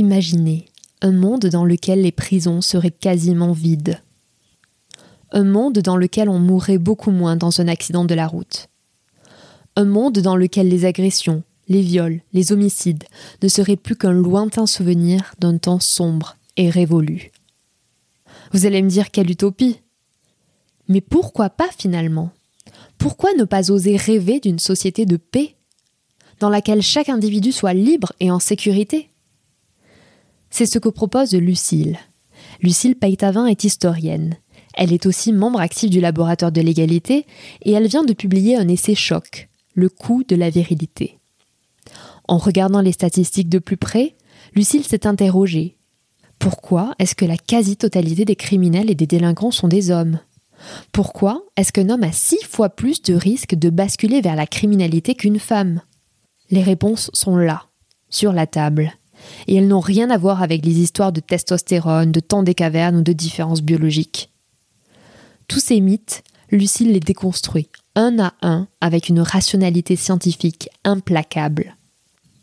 Imaginez un monde dans lequel les prisons seraient quasiment vides. Un monde dans lequel on mourrait beaucoup moins dans un accident de la route. Un monde dans lequel les agressions, les viols, les homicides ne seraient plus qu'un lointain souvenir d'un temps sombre et révolu. Vous allez me dire quelle utopie. Mais pourquoi pas finalement? Pourquoi ne pas oser rêver d'une société de paix dans laquelle chaque individu soit libre et en sécurité? C'est ce que propose Lucille. Lucille Paytavin est historienne. Elle est aussi membre actif du laboratoire de l'égalité et elle vient de publier un essai choc, Le coût de la virilité. En regardant les statistiques de plus près, Lucille s'est interrogée. Pourquoi est-ce que la quasi-totalité des criminels et des délinquants sont des hommes? Pourquoi est-ce qu'un homme a six fois plus de risques de basculer vers la criminalité qu'une femme? Les réponses sont là, sur la table et elles n'ont rien à voir avec les histoires de testostérone, de temps des cavernes ou de différences biologiques. Tous ces mythes, Lucille les déconstruit un à un avec une rationalité scientifique implacable.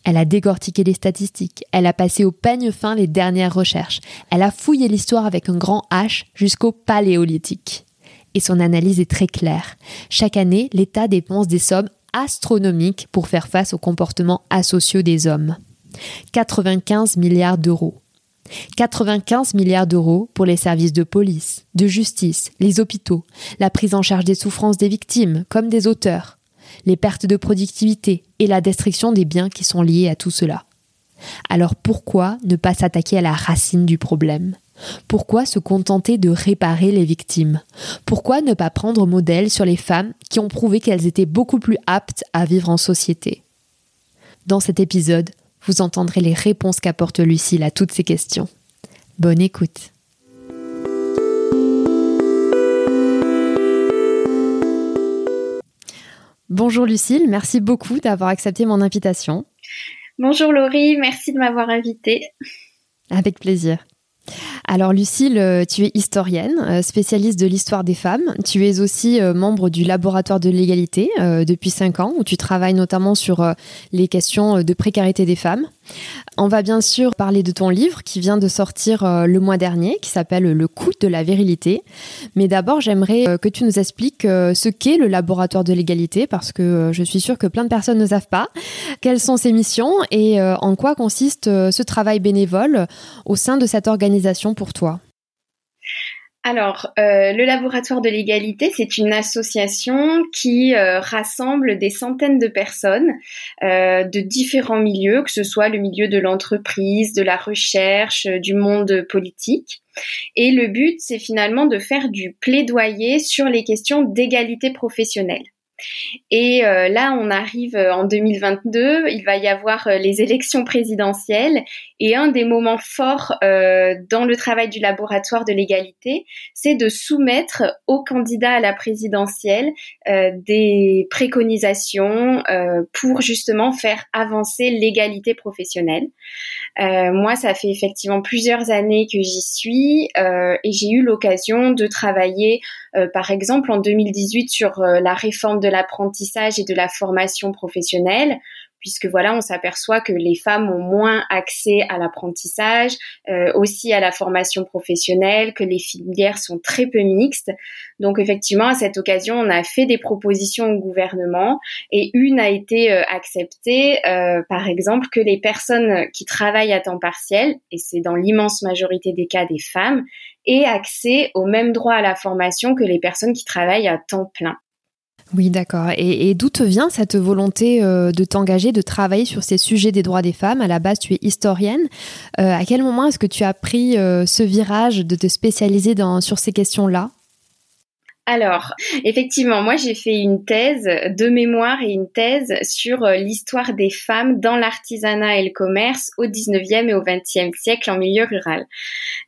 Elle a décortiqué les statistiques, elle a passé au peigne fin les dernières recherches, elle a fouillé l'histoire avec un grand H jusqu'au paléolithique. Et son analyse est très claire. Chaque année, l'État dépense des sommes astronomiques pour faire face aux comportements asociaux des hommes. 95 milliards d'euros. 95 milliards d'euros pour les services de police, de justice, les hôpitaux, la prise en charge des souffrances des victimes comme des auteurs, les pertes de productivité et la destruction des biens qui sont liés à tout cela. Alors pourquoi ne pas s'attaquer à la racine du problème? Pourquoi se contenter de réparer les victimes? Pourquoi ne pas prendre modèle sur les femmes qui ont prouvé qu'elles étaient beaucoup plus aptes à vivre en société? Dans cet épisode, vous entendrez les réponses qu'apporte Lucille à toutes ces questions. Bonne écoute. Bonjour Lucille, merci beaucoup d'avoir accepté mon invitation. Bonjour Laurie, merci de m'avoir invitée. Avec plaisir. Alors Lucille, euh, tu es historienne, euh, spécialiste de l'histoire des femmes. Tu es aussi euh, membre du laboratoire de l'égalité depuis cinq ans, où tu travailles notamment sur les questions de précarité des femmes. On va bien sûr parler de ton livre qui vient de sortir le mois dernier, qui s'appelle Le coût de la virilité. Mais d'abord, j'aimerais que tu nous expliques ce qu'est le laboratoire de l'égalité, parce que je suis sûre que plein de personnes ne savent pas. Quelles sont ses missions et en quoi consiste ce travail bénévole au sein de cette organisation alors, euh, le laboratoire de l'égalité, c'est une association qui euh, rassemble des centaines de personnes euh, de différents milieux, que ce soit le milieu de l'entreprise, de la recherche, du monde politique. Et le but, c'est finalement de faire du plaidoyer sur les questions d'égalité professionnelle. Et euh, là, on arrive euh, en 2022, il va y avoir euh, les élections présidentielles et un des moments forts dans le travail du laboratoire de l'égalité, c'est de soumettre aux candidats à la présidentielle des préconisations pour justement faire avancer l'égalité professionnelle. moi, ça fait effectivement plusieurs années que j'y suis et j'ai eu l'occasion de travailler, par exemple, en 2018 sur la réforme de l'apprentissage et de la formation professionnelle puisque voilà, on s'aperçoit que les femmes ont moins accès à l'apprentissage, euh, aussi à la formation professionnelle, que les filières sont très peu mixtes. Donc effectivement, à cette occasion, on a fait des propositions au gouvernement et une a été euh, acceptée, euh, par exemple, que les personnes qui travaillent à temps partiel, et c'est dans l'immense majorité des cas des femmes, aient accès au même droit à la formation que les personnes qui travaillent à temps plein. Oui, d'accord. Et, d'où te vient cette volonté euh, de t'engager, de travailler sur ces sujets des droits des femmes? À la base, tu es historienne. Euh, à quel moment est-ce que tu as pris euh, ce virage de te spécialiser sur ces questions-là? Alors, effectivement, moi j'ai fait une thèse de mémoire et une thèse sur euh, l'histoire des femmes dans l'artisanat et le commerce au 19e et au 20e siècle en milieu rural.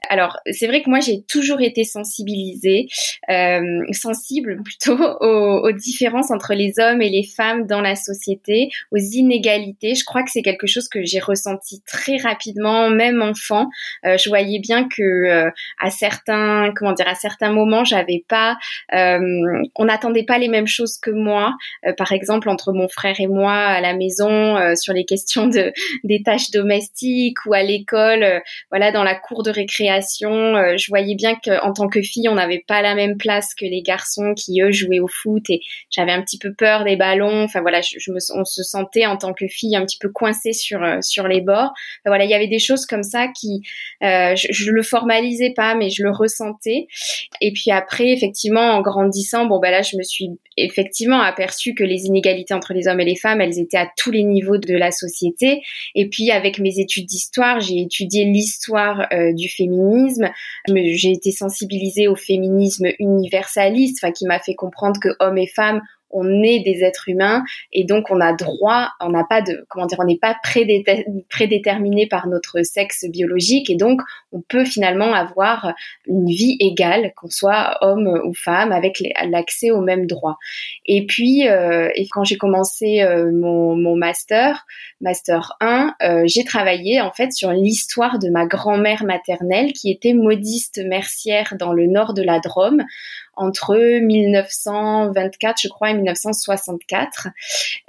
Alors, c'est vrai que moi j'ai toujours été sensibilisée, euh, sensible plutôt aux, différences entre les hommes et les femmes dans la société, aux inégalités. Je crois que c'est quelque chose que j'ai ressenti très rapidement, même enfant. Euh, je voyais bien que à certains, comment dire, à certains moments, j'avais pas euh, on n'attendait pas les mêmes choses que moi. Euh, par exemple, entre mon frère et moi à la maison euh, sur les questions de des tâches domestiques ou à l'école, voilà, dans la cour de récréation, je voyais bien qu'en tant que fille, on n'avait pas la même place que les garçons qui eux jouaient au foot et j'avais un petit peu peur des ballons. Enfin voilà, je, me, on se sentait en tant que fille un petit peu coincée sur sur les bords. voilà, il y avait des choses comme ça qui, je, je le formalisais pas, mais je le ressentais. Et puis après, effectivement, en grandissant, bon ben là, je me suis effectivement aperçue que les inégalités entre les hommes et les femmes, elles étaient à tous les niveaux de la société. Et puis avec mes études d'histoire, j'ai étudié l'histoire euh, du féminisme. J'ai été sensibilisée au féminisme universaliste, enfin qui m'a fait comprendre que hommes et femmes on est des êtres humains et donc on a droit, on n'a pas de, comment dire, on n'est pas prédéterminé par notre sexe biologique et donc on peut finalement avoir une vie égale, qu'on soit homme ou femme, avec l'accès aux mêmes droits. Et puis, euh, et quand j'ai commencé euh, mon, master, master 1, euh, j'ai travaillé en fait sur l'histoire de ma grand-mère maternelle qui était modiste mercière dans le nord de la Drôme entre 1924, je crois, et 1964.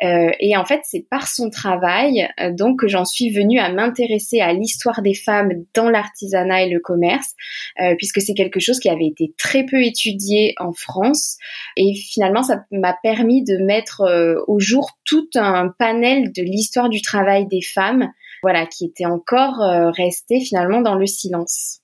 Euh, et en fait, c'est par son travail euh, donc que j'en suis venue à m'intéresser à l'histoire des femmes dans l'artisanat et le commerce, euh, puisque c'est quelque chose qui avait été très peu étudié en France. Et finalement, ça m'a permis de mettre au jour tout un panel de l'histoire du travail des femmes, voilà, qui était encore resté finalement dans le silence.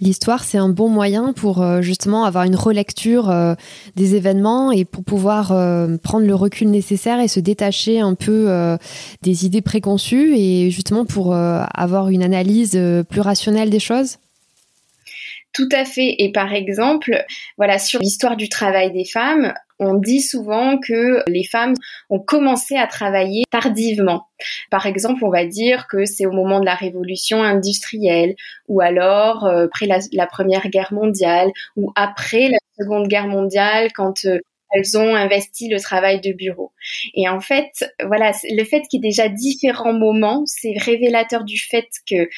L'histoire, c'est un bon moyen pour euh, justement avoir une relecture euh, des événements et pour pouvoir euh, prendre le recul nécessaire et se détacher un peu des idées préconçues et justement pour avoir une analyse plus rationnelle des choses. Tout à fait. Et par exemple, voilà, sur l'histoire du travail des femmes, on dit souvent que les femmes ont commencé à travailler tardivement. Par exemple, on va dire que c'est au moment de la révolution industrielle, ou alors euh, après la, Première Guerre mondiale, ou après la Seconde Guerre mondiale, quand euh, elles ont investi le travail de bureau. Et en fait, voilà, le fait qu'il y ait déjà différents moments, c'est révélateur du fait que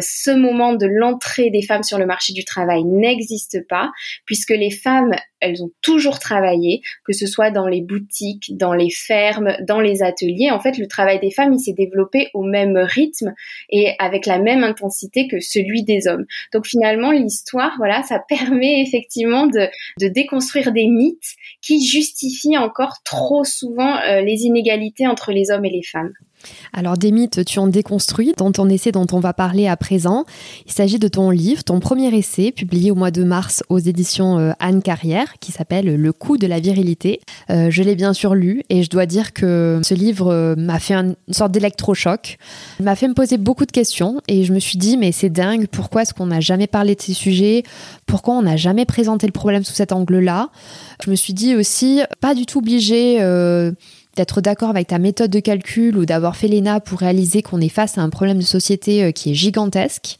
ce moment de l'entrée des femmes sur le marché du travail n'existe pas, puisque les femmes, elles ont toujours travaillé, que ce soit dans les boutiques, dans les fermes, dans les ateliers. En fait, le travail des femmes, il s'est développé au même rythme et avec la même intensité que celui des hommes. Donc finalement, l'histoire, voilà, ça permet effectivement de, de déconstruire des mythes qui justifient encore trop souvent euh, les inégalités entre les hommes et les femmes. Alors des mythes, tu en déconstruis dans ton essai dont on va parler à présent. Il s'agit de ton livre, ton premier essai, publié au mois de mars aux éditions euh, Anne Carrière, qui s'appelle Le coup de la virilité. Euh, je l'ai bien sûr lu et je dois dire que ce livre euh, m'a fait une sorte d'électrochoc. Il m'a fait me poser beaucoup de questions et je me suis dit mais c'est dingue, pourquoi est-ce qu'on n'a jamais parlé de ces sujets? Pourquoi on n'a jamais présenté le problème sous cet angle-là? Je me suis dit aussi, pas du tout obligé d'être d'accord avec ta méthode de calcul ou d'avoir fait l'ENA pour réaliser qu'on est face à un problème de société euh, qui est gigantesque.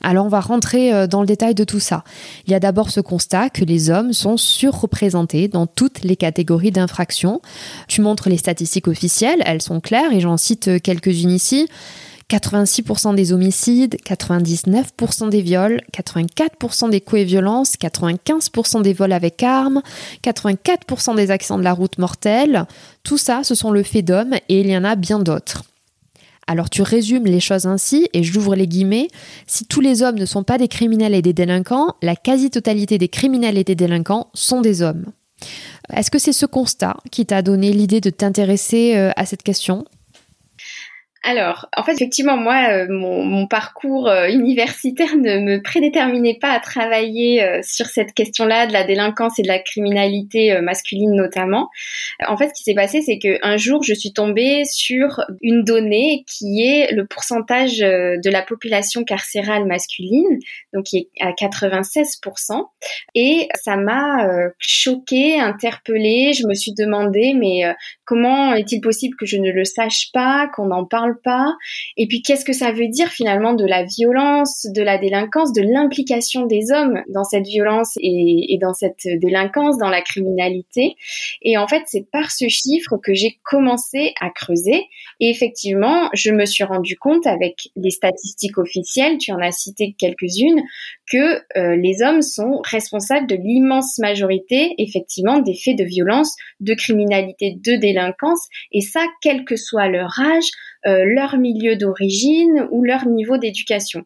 Alors on va rentrer euh, dans le détail de tout ça. Il y a d'abord ce constat que les hommes sont surreprésentés dans toutes les catégories d'infractions. Tu montres les statistiques officielles, elles sont claires et j'en cite euh, quelques-unes ici. 86% des homicides, 99% des viols, 84% des coups et violences, 95% des vols avec armes, 84% des accidents de la route mortels, tout ça, ce sont le fait d'hommes et il y en a bien d'autres. Alors tu résumes les choses ainsi, et j'ouvre les guillemets, si tous les hommes ne sont pas des criminels et des délinquants, la quasi-totalité des criminels et des délinquants sont des hommes. Est-ce que c'est ce constat qui t'a donné l'idée de t'intéresser euh, à cette question? Alors, en fait, effectivement, moi, euh, mon, parcours euh, universitaire ne me prédéterminait pas à travailler euh, sur cette question-là de la délinquance et de la criminalité masculine notamment. En fait, ce qui s'est passé, c'est qu'un jour, je suis tombée sur une donnée qui est le pourcentage de la population carcérale masculine, donc qui est à 96%, et ça m'a choquée, interpellée. Je me suis demandé, mais comment est-il possible que je ne le sache pas, qu'on en parle pas. Et puis qu'est-ce que ça veut dire finalement de la violence, de la délinquance, de l'implication des hommes dans cette violence et, dans cette délinquance, dans la criminalité? Et en fait, c'est par ce chiffre que j'ai commencé à creuser. Et effectivement, je me suis rendu compte avec les statistiques officielles, tu en as cité quelques-unes, que euh, les hommes sont responsables de l'immense majorité, effectivement, des faits de violence, de criminalité, de délinquance, et ça, quel que soit leur âge, euh, leur milieu d'origine ou leur niveau d'éducation.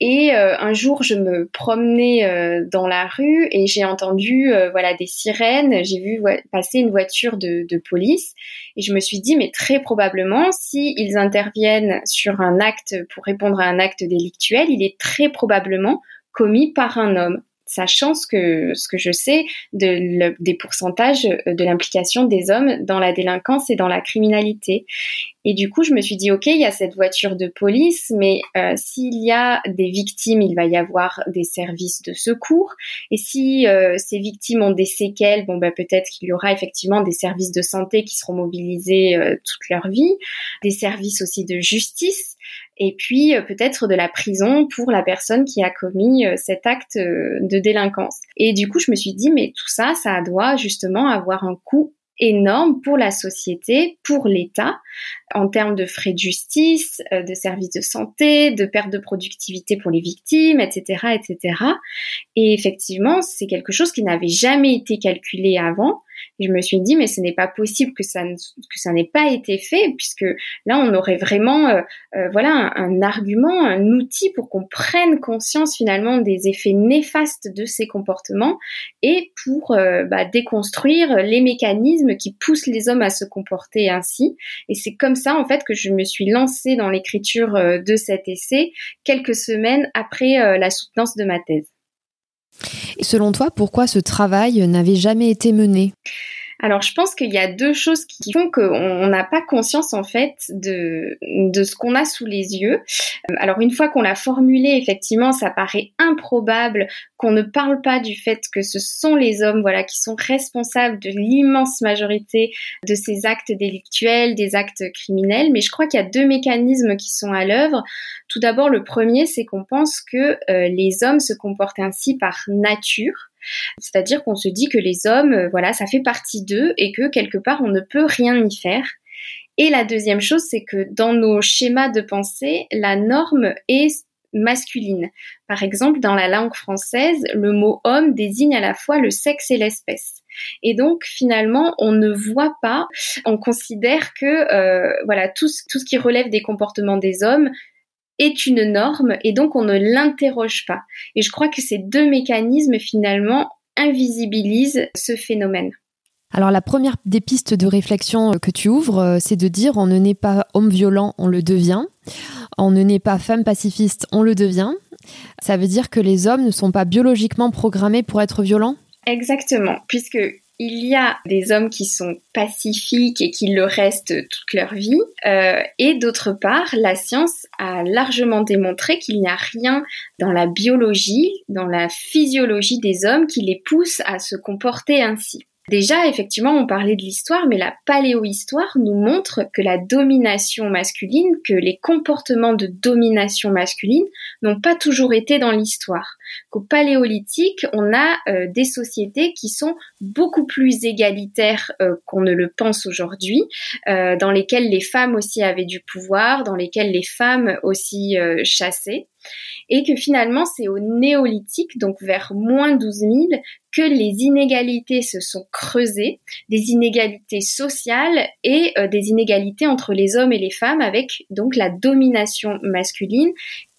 Et euh, un jour, je me promenais euh, dans la rue et j'ai entendu voilà des sirènes. J'ai vu passer une voiture de, de, police et je me suis dit mais très probablement, si ils interviennent sur un acte pour répondre à un acte délictuel, il est très probablement commis par un homme sachant ce que, ce que je sais de des pourcentages de l'implication des hommes dans la délinquance et dans la criminalité. Et du coup, je me suis dit, OK, il y a cette voiture de police, mais euh, s'il y a des victimes, il va y avoir des services de secours. Et si euh, ces victimes ont des séquelles, bon, ben, peut-être qu'il y aura effectivement des services de santé qui seront mobilisés euh, toute leur vie, des services aussi de justice, et puis peut-être de la prison pour la personne qui a commis cet acte de délinquance. Et du coup, je me suis dit, mais tout ça, ça doit justement avoir un coût énorme pour la société, pour l'État, en termes de frais de justice, euh, de services de santé, de perte de productivité pour les victimes, etc., etc. Et effectivement, c'est quelque chose qui n'avait jamais été calculé avant je me suis dit, mais ce n'est pas possible que ça, n'ait pas été fait, puisque là, on aurait vraiment, euh, euh, voilà, un, argument, un outil pour qu'on prenne conscience finalement des effets néfastes de ces comportements et pour euh, bah, déconstruire les mécanismes qui poussent les hommes à se comporter ainsi. Et c'est comme ça, en fait, que je me suis lancée dans l'écriture de cet essai quelques semaines après la soutenance de ma thèse. Et selon toi, pourquoi ce travail n'avait jamais été mené? Alors, je pense qu'il y a deux choses qui font qu'on n'a pas conscience en fait de, ce qu'on a sous les yeux. Euh, alors, une fois qu'on l'a formulé, effectivement, ça paraît improbable qu'on ne parle pas du fait que ce sont les hommes, voilà, qui sont responsables de l'immense majorité de ces actes délictuels, des actes criminels. Mais je crois qu'il y a deux mécanismes qui sont à l'œuvre. Tout d'abord, le premier, c'est qu'on pense que euh, les hommes se comportent ainsi par nature. C'est-à-dire qu'on se dit que les hommes, euh, voilà, ça fait partie d'eux et que quelque part on ne peut rien y faire. Et la deuxième chose, c'est que dans nos schémas de pensée, la norme est masculine. Par exemple, dans la langue française, le mot homme désigne à la fois le sexe et l'espèce. Et donc finalement, on ne voit pas, on considère que euh, voilà tout tout ce qui relève des comportements des hommes est une norme et donc on ne l'interroge pas. Et je crois que ces deux mécanismes finalement invisibilisent ce phénomène. Alors la première des pistes de réflexion que tu ouvres, euh, c'est de dire on ne naît pas homme violent, on le devient. On ne naît pas femme pacifiste, on le devient. Ça veut dire que les hommes ne sont pas biologiquement programmés pour être violents? Exactement, puisque il y a des hommes qui sont pacifiques et qui le restent toute leur vie. Euh, et d'autre part, la science a largement démontré qu'il n'y a rien dans la biologie, dans la physiologie des hommes qui les pousse à se comporter ainsi. Déjà, effectivement, on parlait de l'histoire, mais la paléohistoire nous montre que la domination masculine, que les comportements de domination masculine n'ont pas toujours été dans l'histoire. Qu'au paléolithique, on a euh, des sociétés qui sont beaucoup plus égalitaires euh, qu'on ne le pense aujourd'hui, euh, dans lesquelles les femmes aussi avaient du pouvoir, dans lesquelles les femmes aussi chassaient. Et que finalement c'est au néolithique, donc vers moins 12 000, que les inégalités se sont creusées, des inégalités sociales et des inégalités entre les hommes et les femmes avec donc la domination masculine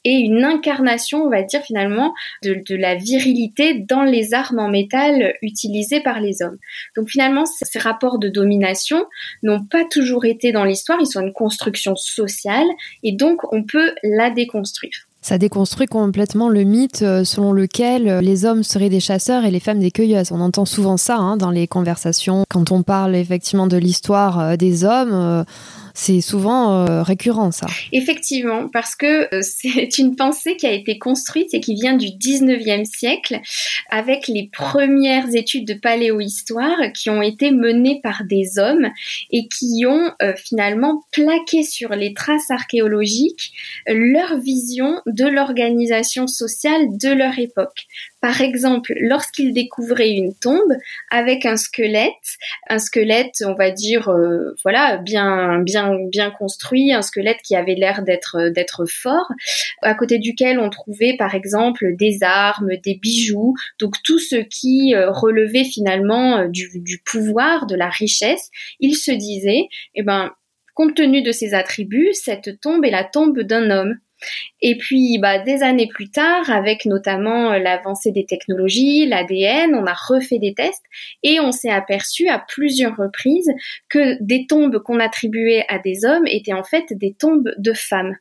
et une incarnation, on va dire finalement, de, la virilité dans les armes en métal utilisées par les hommes. Donc finalement, ces rapports de domination n'ont pas toujours été dans l'histoire, ils sont une construction sociale et donc on peut la déconstruire. Ça déconstruit complètement le mythe euh, selon lequel euh, les hommes seraient des chasseurs et les femmes des cueilleuses. On entend souvent ça hein, dans les conversations quand on parle effectivement de l'histoire euh, des hommes c'est souvent euh, récurrent ça. Effectivement, parce que euh, c'est une pensée qui a été construite et qui vient du 19e siècle avec les premières études de paléohistoire qui ont été menées par des hommes et qui ont euh, finalement plaqué sur les traces archéologiques leur vision de l'organisation sociale de leur époque. Par exemple, lorsqu'ils découvraient une tombe avec un squelette, un squelette, on va dire, euh, voilà, bien, bien, bien construit, un squelette qui avait l'air d'être, d'être fort, à côté duquel on trouvait, par exemple, des armes, des bijoux, donc tout ce qui euh, relevait finalement euh, du, du pouvoir, de la richesse. Ils se disaient, eh ben, compte tenu de ces attributs, cette tombe est la tombe d'un homme. Et puis, bah, des années plus tard, avec notamment euh, l'avancée des technologies, l'ADN, on a refait des tests et on s'est aperçu à plusieurs reprises que des tombes qu'on attribuait à des hommes étaient en fait des tombes de femmes.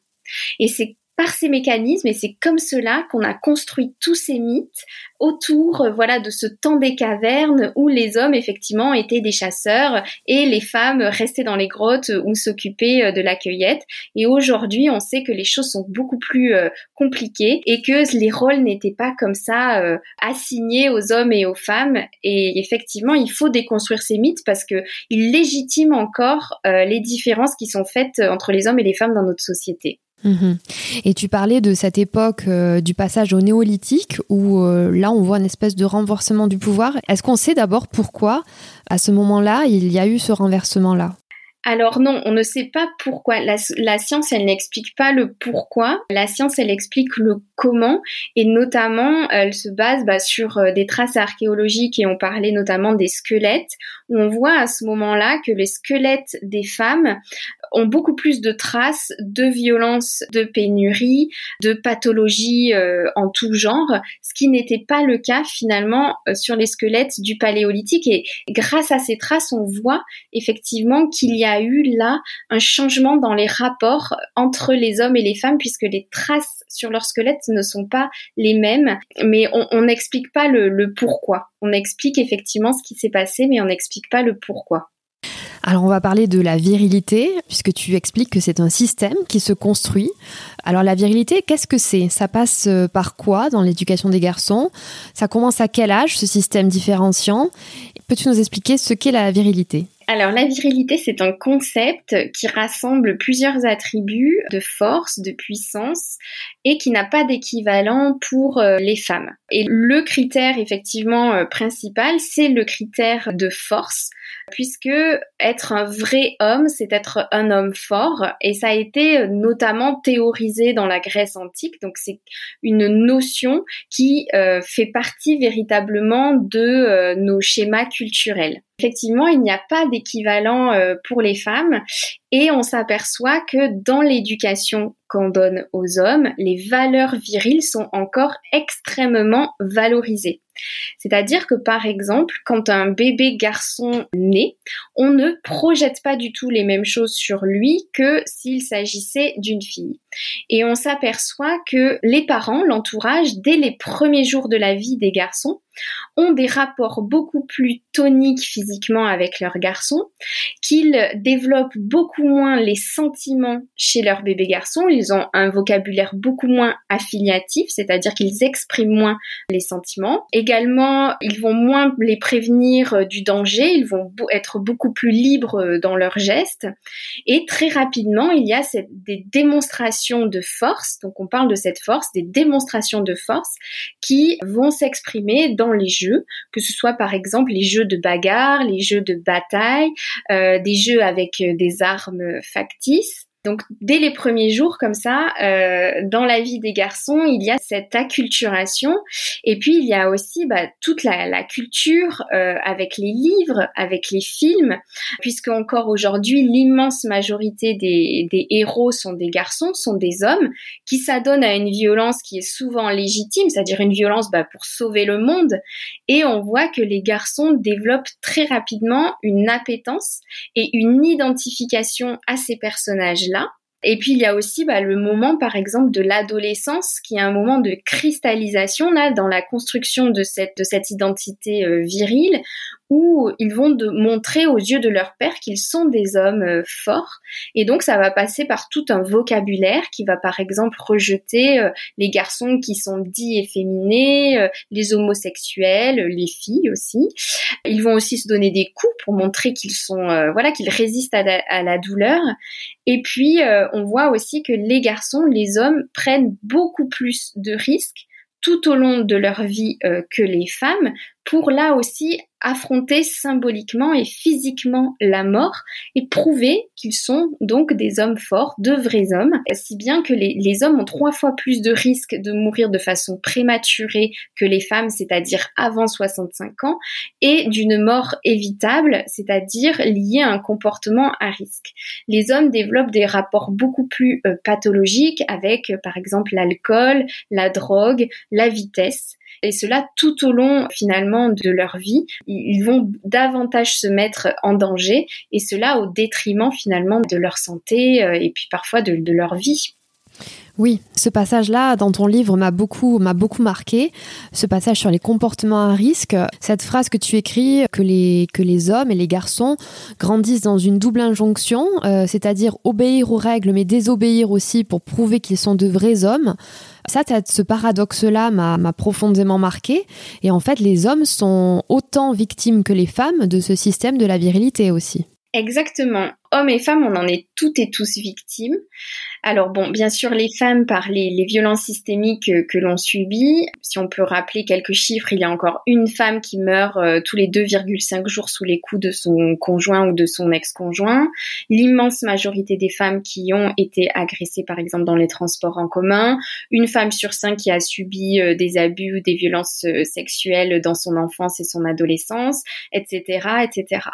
Et c'est par ces mécanismes et c'est comme cela qu'on a construit tous ces mythes autour euh, voilà de ce temps des cavernes où les hommes effectivement étaient des chasseurs et les femmes restaient dans les grottes ou s'occupaient euh, de la cueillette et aujourd'hui on sait que les choses sont beaucoup plus euh, compliquées et que les rôles n'étaient pas comme ça assignés aux hommes et aux femmes et effectivement il faut déconstruire ces mythes parce que ils légitiment encore les différences qui sont faites entre les hommes et les femmes dans notre société. Mhm. Et tu parlais de cette époque euh, du passage au néolithique où euh, là on voit une espèce de renversement du pouvoir. Est-ce qu'on sait d'abord pourquoi à ce moment-là il y a eu ce renversement-là? Alors non, on ne sait pas pourquoi. La, science, elle n'explique pas le pourquoi. La science, elle explique le comment. Et notamment, elle se base bah, sur euh, des traces archéologiques et on parlait notamment des squelettes. On voit à ce moment-là que les squelettes des femmes ont beaucoup plus de traces de violence, de pénurie, de pathologie euh, en tout genre, ce qui n'était pas le cas finalement euh, sur les squelettes du paléolithique. Et grâce à ces traces, on voit effectivement qu'il y a eu là un changement dans les rapports entre les hommes et les femmes, puisque les traces sur leurs squelettes ne sont pas les mêmes, mais on n'explique pas le, le pourquoi. On explique effectivement ce qui s'est passé, mais on n'explique pas le pourquoi. Alors on va parler de la virilité, puisque tu expliques que c'est un système qui se construit. Alors la virilité, qu'est-ce que c'est? Ça passe euh, par quoi dans l'éducation des garçons? Ça commence à quel âge ce système différenciant? Peux-tu nous expliquer ce qu'est la virilité? Alors la virilité, c'est un concept qui rassemble plusieurs attributs de force, de puissance et qui n'a pas d'équivalent pour euh, les femmes. Et le critère effectivement euh, principal, c'est le critère de force puisque être un vrai homme, c'est être un homme fort, et ça a été euh, notamment théorisé dans la Grèce antique, donc c'est une notion qui fait partie véritablement de nos schémas culturels. Effectivement, il n'y a pas d'équivalent pour les femmes et on s'aperçoit que dans l'éducation qu'on donne aux hommes, les valeurs viriles sont encore extrêmement valorisées. C'est-à-dire que par exemple, quand un bébé garçon naît, on ne projette pas du tout les mêmes choses sur lui que s'il s'agissait d'une fille. Et on s'aperçoit que les parents, l'entourage, dès les premiers jours de la vie des garçons, ont des rapports beaucoup plus toniques physiquement avec leurs garçons, qu'ils développent beaucoup moins les sentiments chez leur bébé garçon, ils ont un vocabulaire beaucoup moins affiliatif, c'est-à-dire qu'ils expriment moins les sentiments, également, ils vont moins les prévenir du danger, ils vont être beaucoup plus libres dans leurs gestes. Et très rapidement, il y a des démonstrations de force, donc on parle de cette force, des démonstrations de force qui vont s'exprimer dans les jeux, que ce soit par exemple les jeux de bagarre, les jeux de bataille, euh, des jeux avec euh, des armes factices. Donc dès les premiers jours comme ça, euh, dans la vie des garçons, il y a cette acculturation et puis il y a aussi bah, toute la, la culture euh, avec les livres, avec les films, puisque encore aujourd'hui l'immense majorité des, des, héros sont des garçons, sont des hommes qui s'adonnent à une violence qui est souvent légitime, c'est-à-dire une violence bah, pour sauver le monde. Et on voit que les garçons développent très rapidement une appétence et une identification à ces personnages et puis il y a aussi bah, le moment, par exemple, de l'adolescence, qui est un moment de cristallisation dans la construction de cette de cette identité euh, virile, où ils vont de montrer aux yeux de leur père qu'ils sont des hommes euh, forts. Et donc ça va passer par tout un vocabulaire qui va par exemple rejeter euh, les garçons qui sont dits efféminés, euh, les homosexuels, les filles aussi. Ils vont aussi se donner des coups pour montrer qu'ils sont voilà qu'ils résistent à la, à la, douleur. Et puis on voit aussi que les garçons, les hommes prennent beaucoup plus de risques tout au long de leur vie que les femmes pour là aussi affronter symboliquement et physiquement la mort et prouver qu'ils sont donc des hommes forts, de vrais hommes, si bien que les, les, hommes ont trois fois plus de risques de mourir de façon prématurée que les femmes, c'est-à-dire avant 65 ans, et d'une mort évitable, c'est-à-dire liée à un comportement à risque. Les hommes développent des rapports beaucoup plus euh, pathologiques avec, euh, par exemple, l'alcool, la drogue, la vitesse, et cela tout au long finalement de leur vie. Ils vont davantage se mettre en danger et cela au détriment finalement de leur santé euh, et puis parfois de, de leur vie. Oui, ce passage-là dans ton livre m'a beaucoup, m'a beaucoup marqué. Ce passage sur les comportements à risque, cette phrase que tu écris, que les, que les hommes et les garçons grandissent dans une double injonction, euh, c'est-à-dire obéir aux règles mais désobéir aussi pour prouver qu'ils sont de vrais hommes. Ça, ce paradoxe-là m'a profondément marqué. Et en fait, les hommes sont autant victimes que les femmes de ce système de la virilité aussi. Exactement. Hommes et femmes, on en est toutes et tous victimes. Alors bon, bien sûr, les femmes par les, violences systémiques que, l'on subit. Si on peut rappeler quelques chiffres, il y a encore une femme qui meurt euh, tous les 2,5 jours sous les coups de son conjoint ou de son ex-conjoint. L'immense majorité des femmes qui ont été agressées, par exemple, dans les transports en commun. Une femme sur cinq qui a subi euh, des abus ou des violences euh, sexuelles dans son enfance et son adolescence, etc., etc.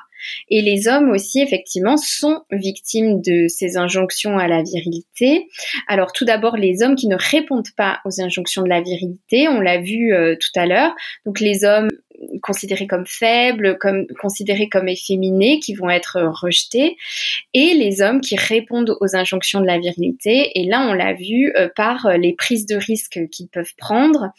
Et les hommes aussi, effectivement, sont victimes de ces injonctions à la virilité. Alors tout d'abord, les hommes qui ne répondent pas aux injonctions de la virilité, on l'a vu euh, tout à l'heure. Donc les hommes considérés comme faibles, comme considérés comme efféminés, qui vont être rejetés, et les hommes qui répondent aux injonctions de la virilité. Et là, on l'a vu euh, par euh, les prises de risques qu'ils peuvent prendre,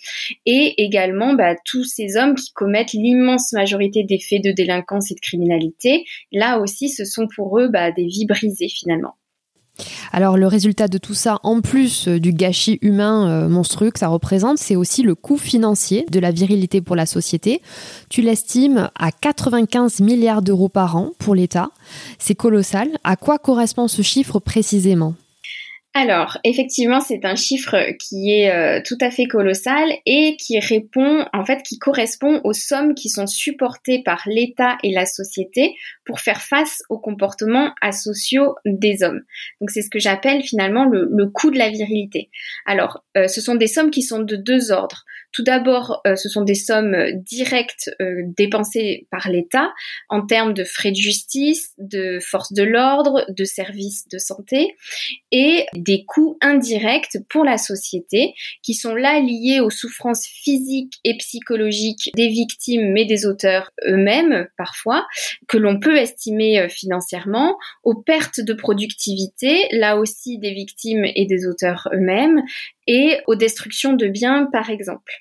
et également bah, tous ces hommes qui commettent l'immense majorité des faits de délinquance et de criminalité. Là aussi, ce sont pour eux bah, des vies brisées finalement. Alors le résultat de tout ça, en plus euh, du gâchis humain euh, monstrueux que ça représente, c'est aussi le coût financier de la virilité pour la société. Tu l'estimes à 95 milliards d'euros par an pour l'État. C'est colossal. À quoi correspond ce chiffre précisément? Alors, effectivement, c'est un chiffre qui est euh, tout à fait colossal et qui répond, en fait, qui correspond aux sommes qui sont supportées par l'État et la société pour faire face aux comportements asociaux des hommes. Donc, c'est ce que j'appelle finalement le, coût de la virilité. Alors, euh, ce sont des sommes qui sont de deux ordres. Tout d'abord, euh, ce sont des sommes directes euh, dépensées par l'État en termes de frais de justice, de forces de l'ordre, de services de santé et des coûts indirects pour la société qui sont là liés aux souffrances physiques et psychologiques des victimes mais des auteurs eux-mêmes parfois que l'on peut estimer euh, financièrement, aux pertes de productivité là aussi des victimes et des auteurs eux-mêmes et aux destructions de biens, par exemple.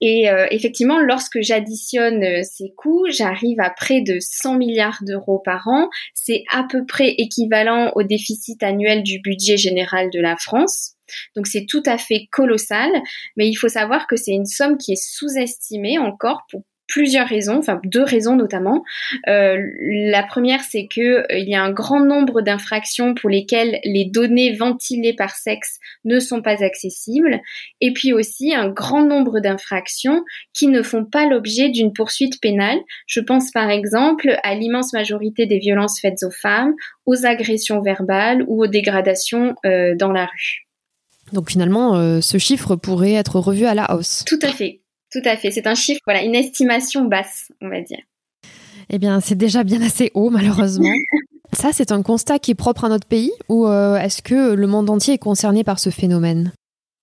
Et euh, effectivement, lorsque j'additionne euh, ces coûts, j'arrive à près de 100 milliards d'euros par an. C'est à peu près équivalent au déficit annuel du budget général de la France. Donc c'est tout à fait colossal, mais il faut savoir que c'est une somme qui est sous-estimée encore pour plusieurs raisons, enfin deux raisons notamment. Euh, la première, c'est que euh, il y a un grand nombre d'infractions pour lesquelles les données ventilées par sexe ne sont pas accessibles, et puis aussi un grand nombre d'infractions qui ne font pas l'objet d'une poursuite pénale. Je pense par exemple à l'immense majorité des violences faites aux femmes, aux agressions verbales ou aux dégradations euh, dans la rue. Donc finalement, ce chiffre pourrait être revu à la hausse. Tout à fait. Tout à fait. C'est un chiffre, voilà, une estimation basse, on va dire. Eh bien, c'est déjà bien assez haut, malheureusement. Ça, c'est un constat qui est propre à notre pays ou euh, est-ce que le monde entier est concerné par ce phénomène?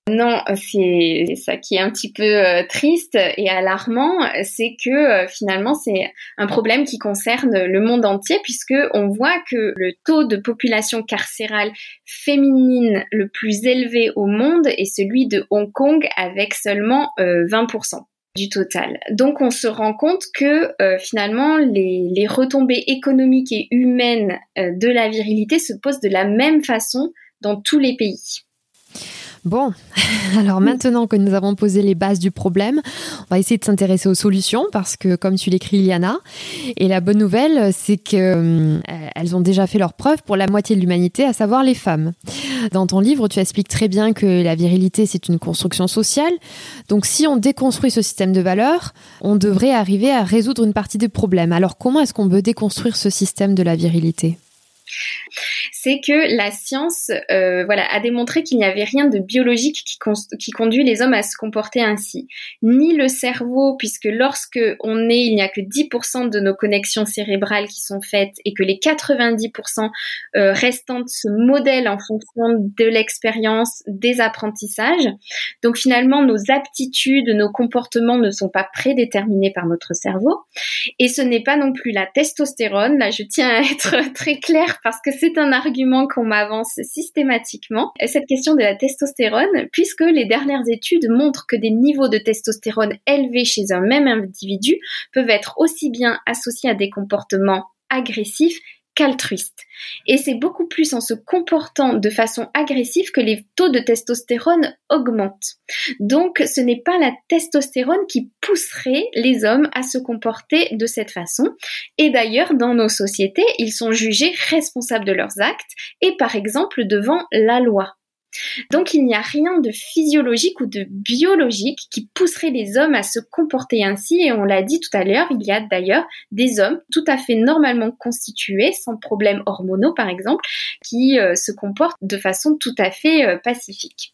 Non, c'est ça qui est un petit peu euh, triste et alarmant, c'est que euh, finalement c'est un problème qui concerne le monde entier puisque on voit que le taux de population carcérale féminine le plus élevé au monde est celui de Hong Kong avec seulement 20% euh, du total. Donc on se rend compte que finalement les, les, retombées économiques et humaines de la virilité se posent de la même façon dans tous les pays. Bon, alors maintenant que nous avons posé les bases du problème, on va essayer de s'intéresser aux solutions parce que, comme tu l'écris, Liana, et la bonne nouvelle, c'est qu'elles euh, ont déjà fait leur preuve pour la moitié de l'humanité, à savoir les femmes. Dans ton livre, tu expliques très bien que la virilité, c'est une construction sociale. Donc, si on déconstruit ce système de valeurs, on devrait arriver à résoudre une partie des problèmes. Alors, comment est-ce qu'on peut déconstruire ce système de la virilité? C'est que la science euh, voilà, a démontré qu'il n'y avait rien de biologique qui, conduit les hommes à se comporter ainsi. Ni le cerveau, puisque lorsque on est, il n'y a que 10% de nos connexions cérébrales qui sont faites et que les 90% euh, restantes se modèlent en fonction de l'expérience, des apprentissages. Donc finalement, nos aptitudes, nos comportements ne sont pas prédéterminés par notre cerveau. Et ce n'est pas non plus la testostérone. Là, je tiens à être très claire parce que c'est un argument qu'on m'avance systématiquement. Cette question de la testostérone, puisque les dernières études montrent que des niveaux de testostérone élevés chez un même individu peuvent être aussi bien associés à des comportements agressifs qu'altruiste. Et c'est beaucoup plus en se comportant de façon agressive que les taux de testostérone augmentent. Donc ce n'est pas la testostérone qui pousserait les hommes à se comporter de cette façon. Et d'ailleurs, dans nos sociétés, ils sont jugés responsables de leurs actes et par exemple devant la loi. Donc il n'y a rien de physiologique ou de biologique qui pousserait les hommes à se comporter ainsi et on l'a dit tout à l'heure, il y a d'ailleurs des hommes tout à fait normalement constitués, sans problèmes hormonaux par exemple, qui euh, se comportent de façon tout à fait euh, pacifique.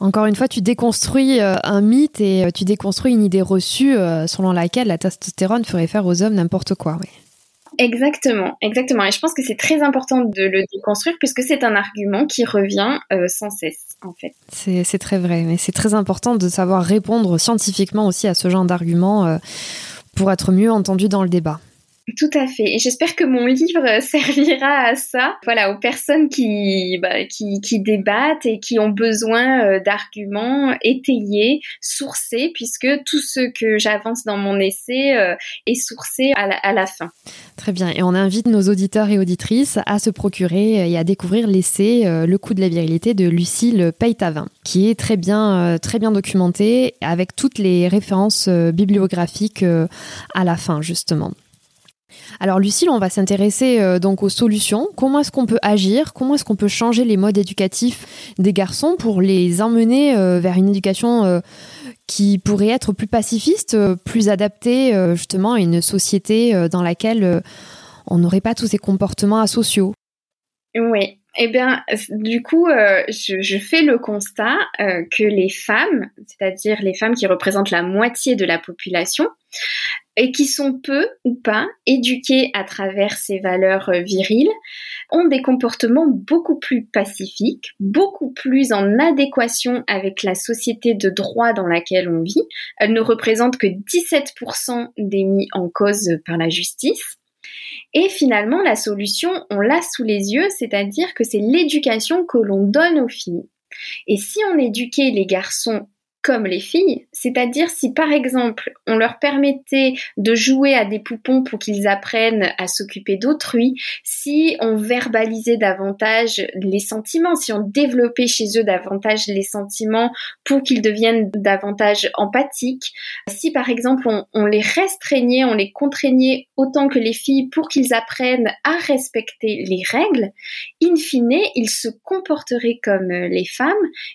Encore une fois, tu déconstruis euh, un mythe et tu déconstruis une idée reçue selon laquelle la testostérone ferait faire aux hommes n'importe quoi. Oui. Exactement, exactement. Et je pense que c'est très important de le déconstruire puisque c'est un argument qui revient euh, sans cesse, en fait. C'est très vrai, mais c'est très important de savoir répondre scientifiquement aussi à ce genre d'arguments euh, pour être mieux entendu dans le débat. Tout à fait. Et j'espère que mon livre servira à ça. Voilà, aux personnes qui, bah, qui, débattent et qui ont besoin euh, d'arguments étayés, sourcés, puisque tout ce que j'avance dans mon essai euh, est sourcé à la, à la, fin. Très bien. Et on invite nos auditeurs et auditrices à se procurer et à découvrir l'essai euh, Le coup de la virilité de Lucille Peytavin, qui est très bien, très bien documenté avec toutes les références bibliographiques à la fin, justement. Alors Lucille, on va s'intéresser euh, donc aux solutions. Comment est-ce qu'on peut agir? Comment est-ce qu'on peut changer les modes éducatifs des garçons pour les emmener euh, vers une éducation euh, qui pourrait être plus pacifiste, plus adaptée justement à une société dans laquelle on n'aurait pas tous ces comportements asociaux? Oui, eh bien, du coup, je, fais le constat que les femmes, c'est-à-dire les femmes qui représentent la moitié de la population, et qui sont peu ou pas éduqués à travers ces valeurs euh, viriles, ont des comportements beaucoup plus pacifiques, beaucoup plus en adéquation avec la société de droit dans laquelle on vit. Elles ne représentent que 17% des mis en cause par la justice. Et finalement, la solution, on l'a sous les yeux, c'est-à-dire que c'est l'éducation que l'on donne aux filles. Et si on éduquait les garçons comme les filles, c'est-à-dire si par exemple on leur permettait de jouer à des poupons pour qu'ils apprennent à s'occuper d'autrui, si on verbalisait davantage les sentiments, si on développait chez eux davantage les sentiments pour qu'ils deviennent davantage empathiques, si par exemple on, les restreignait, on les contraignait autant que les filles pour qu'ils apprennent à respecter les règles, in fine, ils se comporteraient comme les femmes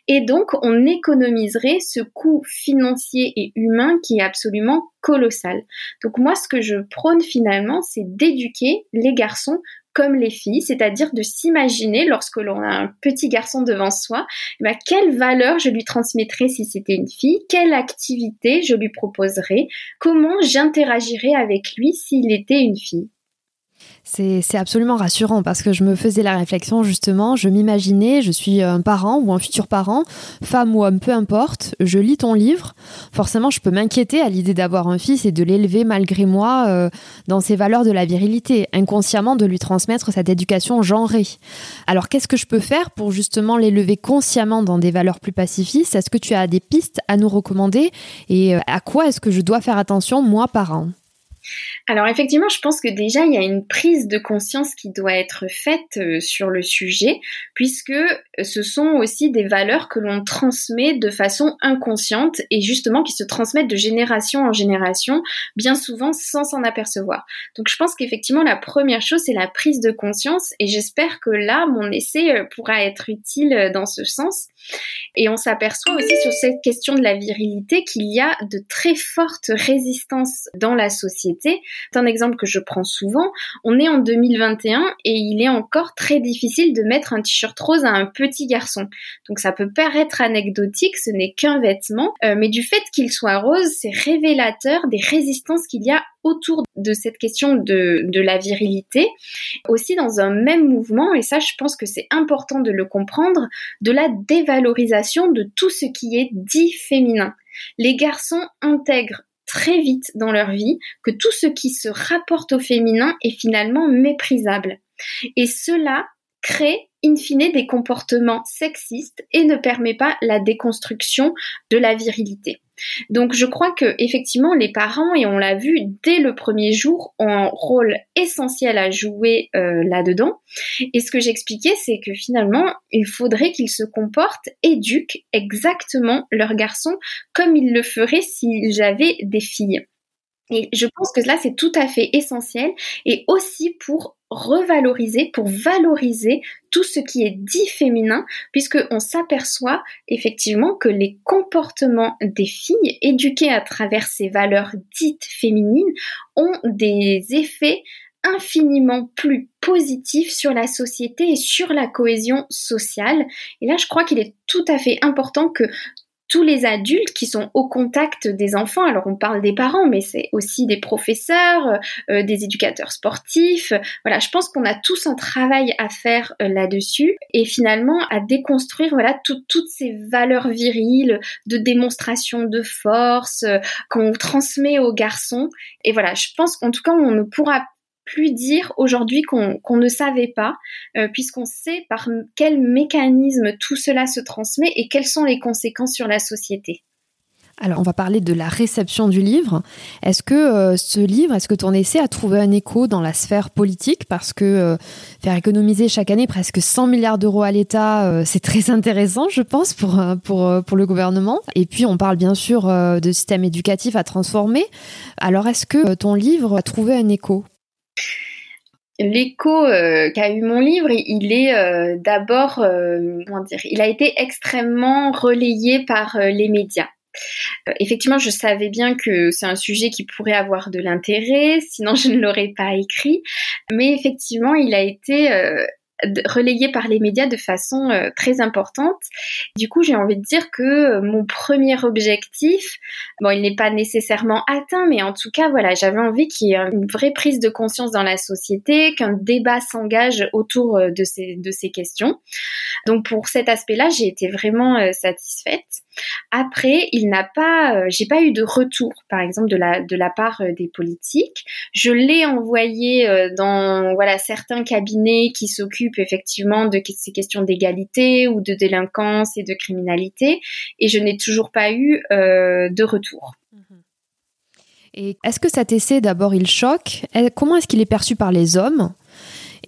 et donc on économiserait ce coût financier et humain qui est absolument colossal. Donc moi, ce que je prône finalement, c'est d'éduquer les garçons comme les filles, c'est-à-dire de s'imaginer lorsque l'on a un petit garçon devant soi, eh ben, quelle valeur je lui transmettrais si c'était une fille, quelle activité je lui proposerais, comment j'interagirais avec lui s'il était une fille. C'est absolument rassurant parce que je me faisais la réflexion justement, je m'imaginais, je suis un parent ou un futur parent, femme ou homme, peu importe, je lis ton livre, forcément je peux m'inquiéter à l'idée d'avoir un fils et de l'élever malgré moi euh, dans ses valeurs de la virilité, inconsciemment de lui transmettre cette éducation genrée. Alors qu'est-ce que je peux faire pour justement l'élever consciemment dans des valeurs plus pacifistes? Est-ce que tu as des pistes à nous recommander? Et euh, à quoi est-ce que je dois faire attention moi parent? Alors effectivement, je pense que déjà il y a une prise de conscience qui doit être faite euh, sur le sujet, puisque euh, ce sont aussi des valeurs que l'on transmet de façon inconsciente et justement qui se transmettent de génération en génération, bien souvent sans s'en apercevoir. Donc je pense qu'effectivement la première chose c'est la prise de conscience et j'espère que là mon essai euh, pourra être utile dans ce sens. Et on s'aperçoit aussi sur cette question de la virilité qu'il y a de très fortes résistances dans la société. C'est un exemple que je prends souvent. On est en 2021 et il est encore très difficile de mettre un t-shirt rose à un petit garçon. Donc ça peut paraître anecdotique, ce n'est qu'un vêtement, euh, mais du fait qu'il soit rose, c'est révélateur des résistances qu'il y a autour de cette question de, la virilité, aussi dans un même mouvement, et ça je pense que c'est important de le comprendre, de la dévalorisation de tout ce qui est dit féminin. Les garçons intègrent très vite dans leur vie que tout ce qui se rapporte au féminin est finalement méprisable. Et cela crée in fine des comportements sexistes et ne permet pas la déconstruction de la virilité. Donc je crois que effectivement les parents et on l'a vu dès le premier jour ont un rôle essentiel à jouer euh, là-dedans. Et ce que j'expliquais c'est que finalement il faudrait qu'ils se comportent, éduquent exactement leurs garçons comme ils le feraient s'ils avaient des filles. Et je pense que là, c'est tout à fait essentiel et aussi pour revaloriser, pour valoriser tout ce qui est dit féminin, puisqu'on s'aperçoit effectivement que les comportements des filles éduquées à travers ces valeurs dites féminines ont des effets infiniment plus positifs sur la société et sur la cohésion sociale. Et là, je crois qu'il est tout à fait important que tous les adultes qui sont au contact des enfants, alors on parle des parents, mais c'est aussi des professeurs, euh, euh, des éducateurs sportifs. Voilà, je pense qu'on a tous un travail à faire euh, là-dessus et finalement à déconstruire voilà toutes ces valeurs viriles de démonstration de force qu'on transmet aux garçons. Et voilà, je pense qu'en tout cas on ne pourra plus dire aujourd'hui qu'on ne savait pas, euh, puisqu'on sait par quel mécanisme tout cela se transmet et quelles sont les conséquences sur la société. Alors, on va parler de la réception du livre. Est-ce que euh, ce livre, est-ce que ton essai a trouvé un écho dans la sphère politique? Parce que euh, faire économiser chaque année presque 100 milliards d'euros à l'État, c'est très intéressant, je pense, pour, pour, pour le gouvernement. Et puis, on parle bien sûr de système éducatif à transformer. Alors, est-ce que ton livre a trouvé un écho? L'écho euh, qu'a eu mon livre, il est euh, d'abord, euh, comment dire, il a été extrêmement relayé par les médias. Effectivement, je savais bien que c'est un sujet qui pourrait avoir de l'intérêt, sinon je ne l'aurais pas écrit. Mais effectivement, il a été relayé par les médias de façon euh, très importante. Du coup, j'ai envie de dire que euh, mon premier objectif, bon, il n'est pas nécessairement atteint, mais en tout cas, voilà, j'avais envie qu'il y ait une vraie prise de conscience dans la société, qu'un débat s'engage autour euh, de ces, de ces questions. Donc, pour cet aspect-là, j'ai été vraiment satisfaite. Après, il n'a pas, j'ai pas eu de retour, par exemple, de la de la part des politiques. Je l'ai envoyé dans voilà certains cabinets qui s'occupent effectivement de ces questions d'égalité ou de délinquance et de criminalité, et je n'ai toujours pas eu de retour. Et est-ce que cet essai, d'abord, il choque? Comment est-ce qu'il est perçu par les hommes?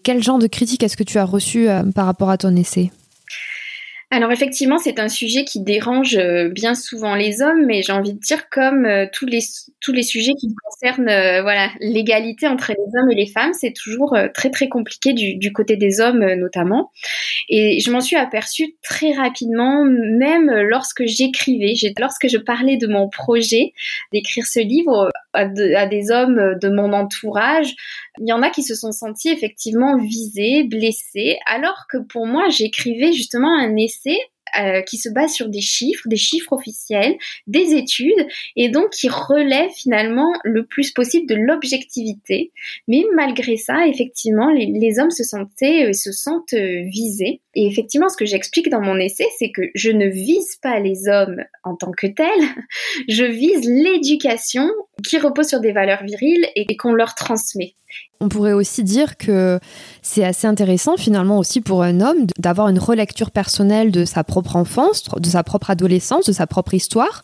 Quel genre de critique est-ce que tu as reçu euh, par rapport à ton essai? Alors effectivement, c'est un sujet qui dérange euh, bien souvent les hommes, mais j'ai envie de dire comme euh, tous les tous les sujets qui concernent euh, voilà l'égalité entre les hommes et les femmes, c'est toujours très très compliqué du, du côté des hommes notamment. Et je m'en suis aperçue très rapidement, même lorsque j'écrivais, lorsque je parlais de mon projet d'écrire ce livre à, à des hommes de mon entourage, il y en a qui se sont sentis effectivement visés, blessés, alors que pour moi j'écrivais justement un essai euh, qui se base sur des chiffres, des chiffres officiels, des études, et donc qui relève finalement le plus possible de l'objectivité. Mais malgré ça, effectivement, les, hommes se sentaient, euh, se sentent euh, visés. Et effectivement, ce que j'explique dans mon essai, c'est que je ne vise pas les hommes en tant que tels, je vise l'éducation qui repose sur des valeurs viriles et qu'on leur transmet. On pourrait aussi dire que c'est assez intéressant finalement aussi pour un homme d'avoir une relecture personnelle de sa propre enfance, de sa propre adolescence, de sa propre histoire,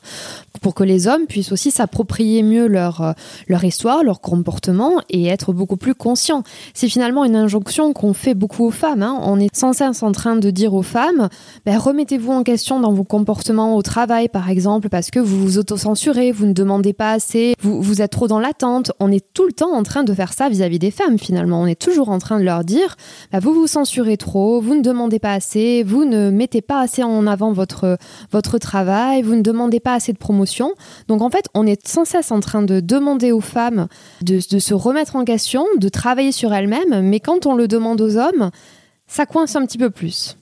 pour que les hommes puissent aussi s'approprier mieux leur, euh, leur histoire, leur comportement et être beaucoup plus conscients. C'est finalement une injonction qu'on fait beaucoup aux femmes. Hein. On est sans cesse train de dire aux femmes, ben, remettez-vous en question dans vos comportements au travail par exemple, parce que vous vous autocensurez, vous ne demandez pas assez, vous, êtes trop dans l'attente. On est tout le temps en train de faire ça vis-à-vis des femmes finalement. On est toujours en train de leur dire, bah, vous vous censurez trop, vous ne demandez pas assez, vous ne mettez pas assez en avant votre, votre travail, vous ne demandez pas assez de promotion. Donc en fait, on est sans cesse en train de demander aux femmes de, de se remettre en question, de travailler sur elles-mêmes, mais quand on le demande aux hommes, ça coince un petit peu plus.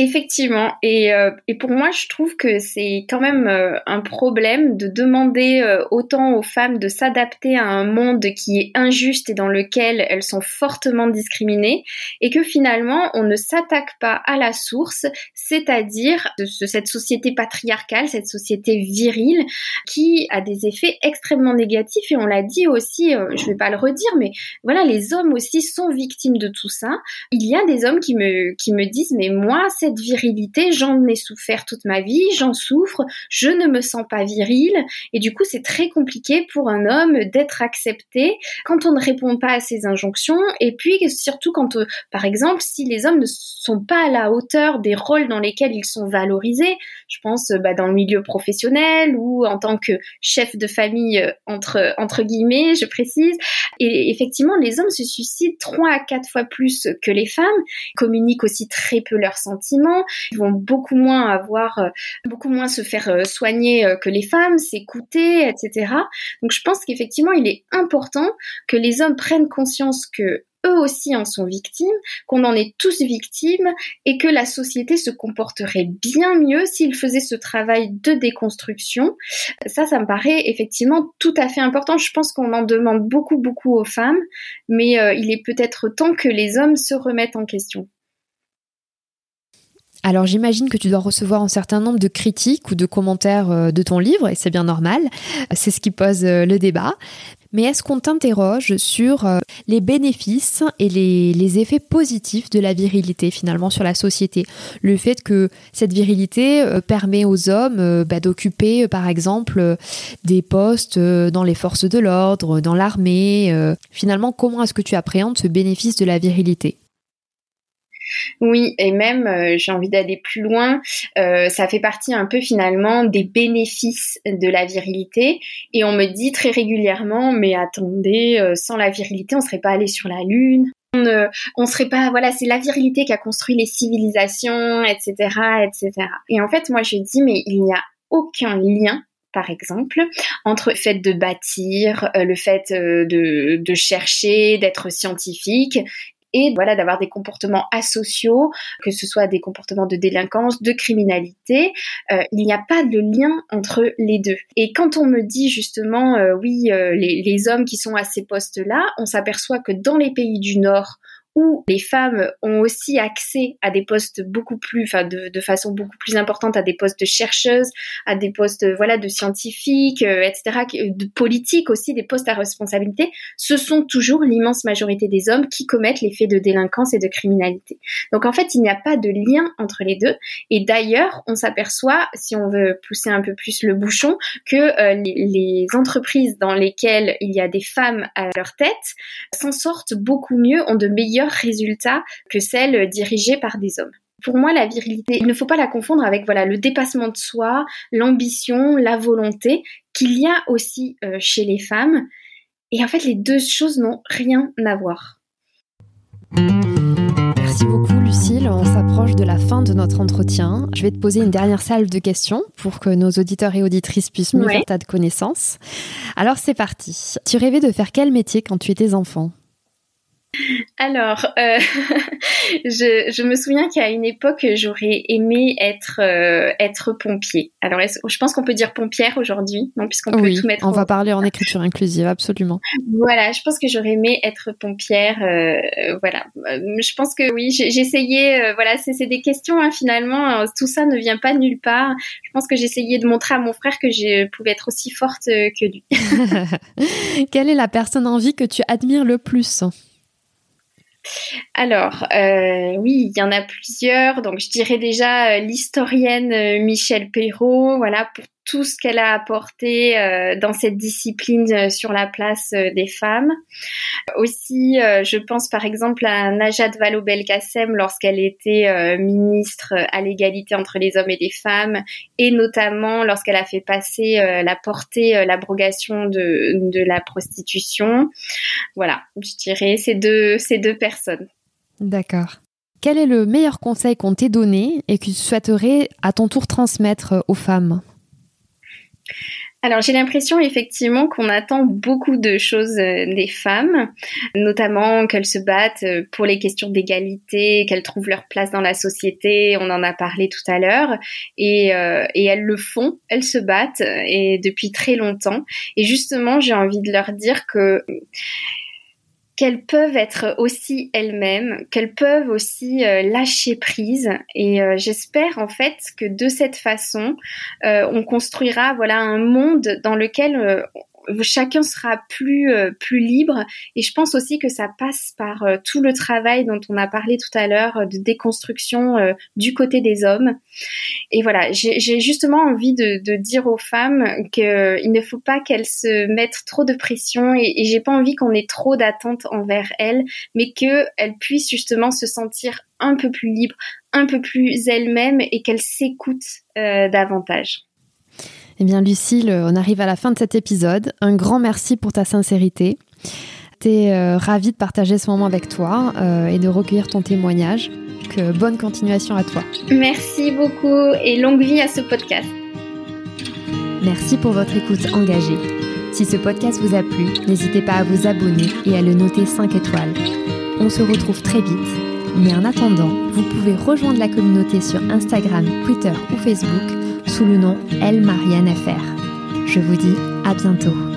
Effectivement, et, euh, et, pour moi, je trouve que c'est quand même euh, un problème de demander euh, autant aux femmes de s'adapter à un monde qui est injuste et dans lequel elles sont fortement discriminées, et que finalement, on ne s'attaque pas à la source, c'est-à-dire cette société patriarcale, cette société virile, qui a des effets extrêmement négatifs, et on l'a dit aussi, je vais pas le redire, mais voilà, les hommes aussi sont victimes de tout ça. Il y a des hommes qui me, qui me disent, mais moi, c'est cette virilité, j'en ai souffert toute ma vie, j'en souffre, je ne me sens pas viril et du coup c'est très compliqué pour un homme d'être accepté quand on ne répond pas à ses injonctions. Et puis surtout quand euh, par exemple si les hommes ne sont pas à la hauteur des rôles dans lesquels ils sont valorisés, je pense bah, dans le milieu professionnel ou en tant que chef de famille euh, entre entre guillemets, je précise. Et effectivement les hommes se suicident trois à quatre fois plus que les femmes, communiquent aussi très peu leurs sentiments ils vont beaucoup moins avoir, euh, beaucoup moins se faire euh, soigner euh, que les femmes, s'écouter, etc. Donc je pense qu'effectivement, il est important que les hommes prennent conscience que eux aussi en sont victimes, qu'on en est tous victimes et que la société se comporterait bien mieux s'ils faisaient ce travail de déconstruction. Ça, ça me paraît effectivement tout à fait important. Je pense qu'on en demande beaucoup, beaucoup aux femmes, mais il est peut-être temps que les hommes se remettent en question. Alors j'imagine que tu dois recevoir un certain nombre de critiques ou de commentaires euh, de ton livre, et c'est bien normal, c'est ce qui pose euh, le débat. Mais est-ce qu'on t'interroge sur euh, les bénéfices et les, effets positifs de la virilité finalement sur la société? Le fait que cette virilité permet aux hommes bah, d'occuper par exemple des postes dans les forces de l'ordre, dans l'armée. Finalement, comment est-ce que tu appréhendes ce bénéfice de la virilité? Oui, et même, euh, j'ai envie d'aller plus loin, euh, ça fait partie un peu finalement des bénéfices de la virilité. Et on me dit très régulièrement, mais attendez, euh, sans la virilité, on serait pas allé sur la Lune. On ne, on serait pas, voilà, c'est la virilité qui a construit les civilisations, etc., etc. Et en fait, moi, je dis, mais il n'y a aucun lien par exemple, entre le fait de bâtir, le fait de chercher, d'être scientifique et voilà d'avoir des comportements asociaux, que ce soit des comportements de délinquance, de criminalité. Euh, il n'y a pas de lien entre les deux. Et quand on me dit justement, euh, oui, euh, les, les hommes qui sont à ces postes-là, on s'aperçoit que dans les pays du Nord, où les femmes ont aussi accès à des postes beaucoup plus, enfin de, de façon beaucoup plus importante à des postes de chercheuses, à des postes voilà de scientifiques, euh, etc., de politiques aussi, des postes à responsabilité, ce sont toujours l'immense majorité des hommes qui commettent les faits de délinquance et de criminalité. Donc en fait, il n'y a pas de lien entre les deux. Et d'ailleurs, on s'aperçoit, si on veut pousser un peu plus le bouchon, que euh, les, entreprises dans lesquelles il y a des femmes à leur tête s'en sortent beaucoup mieux, ont de meilleurs résultats que celles dirigées par des hommes. Pour moi, la virilité, il ne faut pas la confondre avec voilà le dépassement de soi, l'ambition, la volonté qu'il y a aussi euh, chez les femmes. Et en fait, les deux choses n'ont rien à voir. Merci beaucoup Lucille, on s'approche de la fin de notre entretien. Je vais te poser une dernière salve de questions pour que nos auditeurs et auditrices puissent mieux faire ta connaissance. Alors c'est parti. Tu rêvais de faire quel métier quand tu étais enfant? Alors, euh, je, je, me souviens qu'à une époque, j'aurais aimé être euh, être pompier. Alors, je pense qu'on peut dire pompière aujourd'hui, non Puisqu'on peut tout mettre. On va parler en écriture inclusive, absolument. Voilà, je pense que j'aurais aimé être pompière. Euh, voilà, je pense que oui, essayé. voilà, c'est des questions hein, finalement. Tout ça ne vient pas nulle part. Je pense que essayé de montrer à mon frère que je pouvais être aussi forte que lui. Quelle est la personne en vie que tu admires le plus? Alors, euh, oui, il y en a plusieurs. Donc, je dirais déjà euh, l'historienne euh, Michel Perrault, voilà, pour tout ce qu'elle a apporté euh, dans cette discipline euh, sur la place euh, des femmes. Aussi, je pense par exemple à Najat Vallaud-Belkacem lorsqu'elle était ministre à l'égalité entre les hommes et les femmes, et notamment lorsqu'elle a fait passer la portée, l'abrogation de, de la prostitution. Voilà, je dirais ces deux, ces deux personnes. D'accord. Quel est le meilleur conseil qu'on t'ait donné et que tu souhaiterais à ton tour transmettre aux femmes? Alors j'ai l'impression effectivement qu'on attend beaucoup de choses euh, des femmes, notamment qu'elles se battent euh, pour les questions d'égalité, qu'elles trouvent leur place dans la société, on en a parlé tout à l'heure, et, euh, et elles le font, elles se battent, et depuis très longtemps. Et justement j'ai envie de leur dire que qu'elles peuvent être aussi elles-mêmes, qu'elles peuvent aussi euh, lâcher prise. Et euh, j'espère en fait que de cette façon, euh, on construira voilà un monde dans lequel chacun sera plus euh, plus libre et je pense aussi que ça passe par euh, tout le travail dont on a parlé tout à l'heure euh, de déconstruction du côté des hommes et voilà j'ai justement envie de, de, dire aux femmes qu'il ne faut pas qu'elles se mettent trop de pression et, et j'ai pas envie qu'on ait trop d'attentes envers elles mais qu'elles puissent justement se sentir un peu plus libres un peu plus elles-mêmes et qu'elles s'écoutent davantage. Eh bien, Lucille, on arrive à la fin de cet épisode. Un grand merci pour ta sincérité. T'es euh, ravie de partager ce moment avec toi euh, et de recueillir ton témoignage. Que bonne continuation à toi. Merci beaucoup et longue vie à ce podcast. Merci pour votre écoute engagée. Si ce podcast vous a plu, n'hésitez pas à vous abonner et à le noter 5 étoiles. On se retrouve très vite, mais en attendant, vous pouvez rejoindre la communauté sur Instagram, Twitter ou Facebook sous le nom Elle Marianne FR. Je vous dis à bientôt.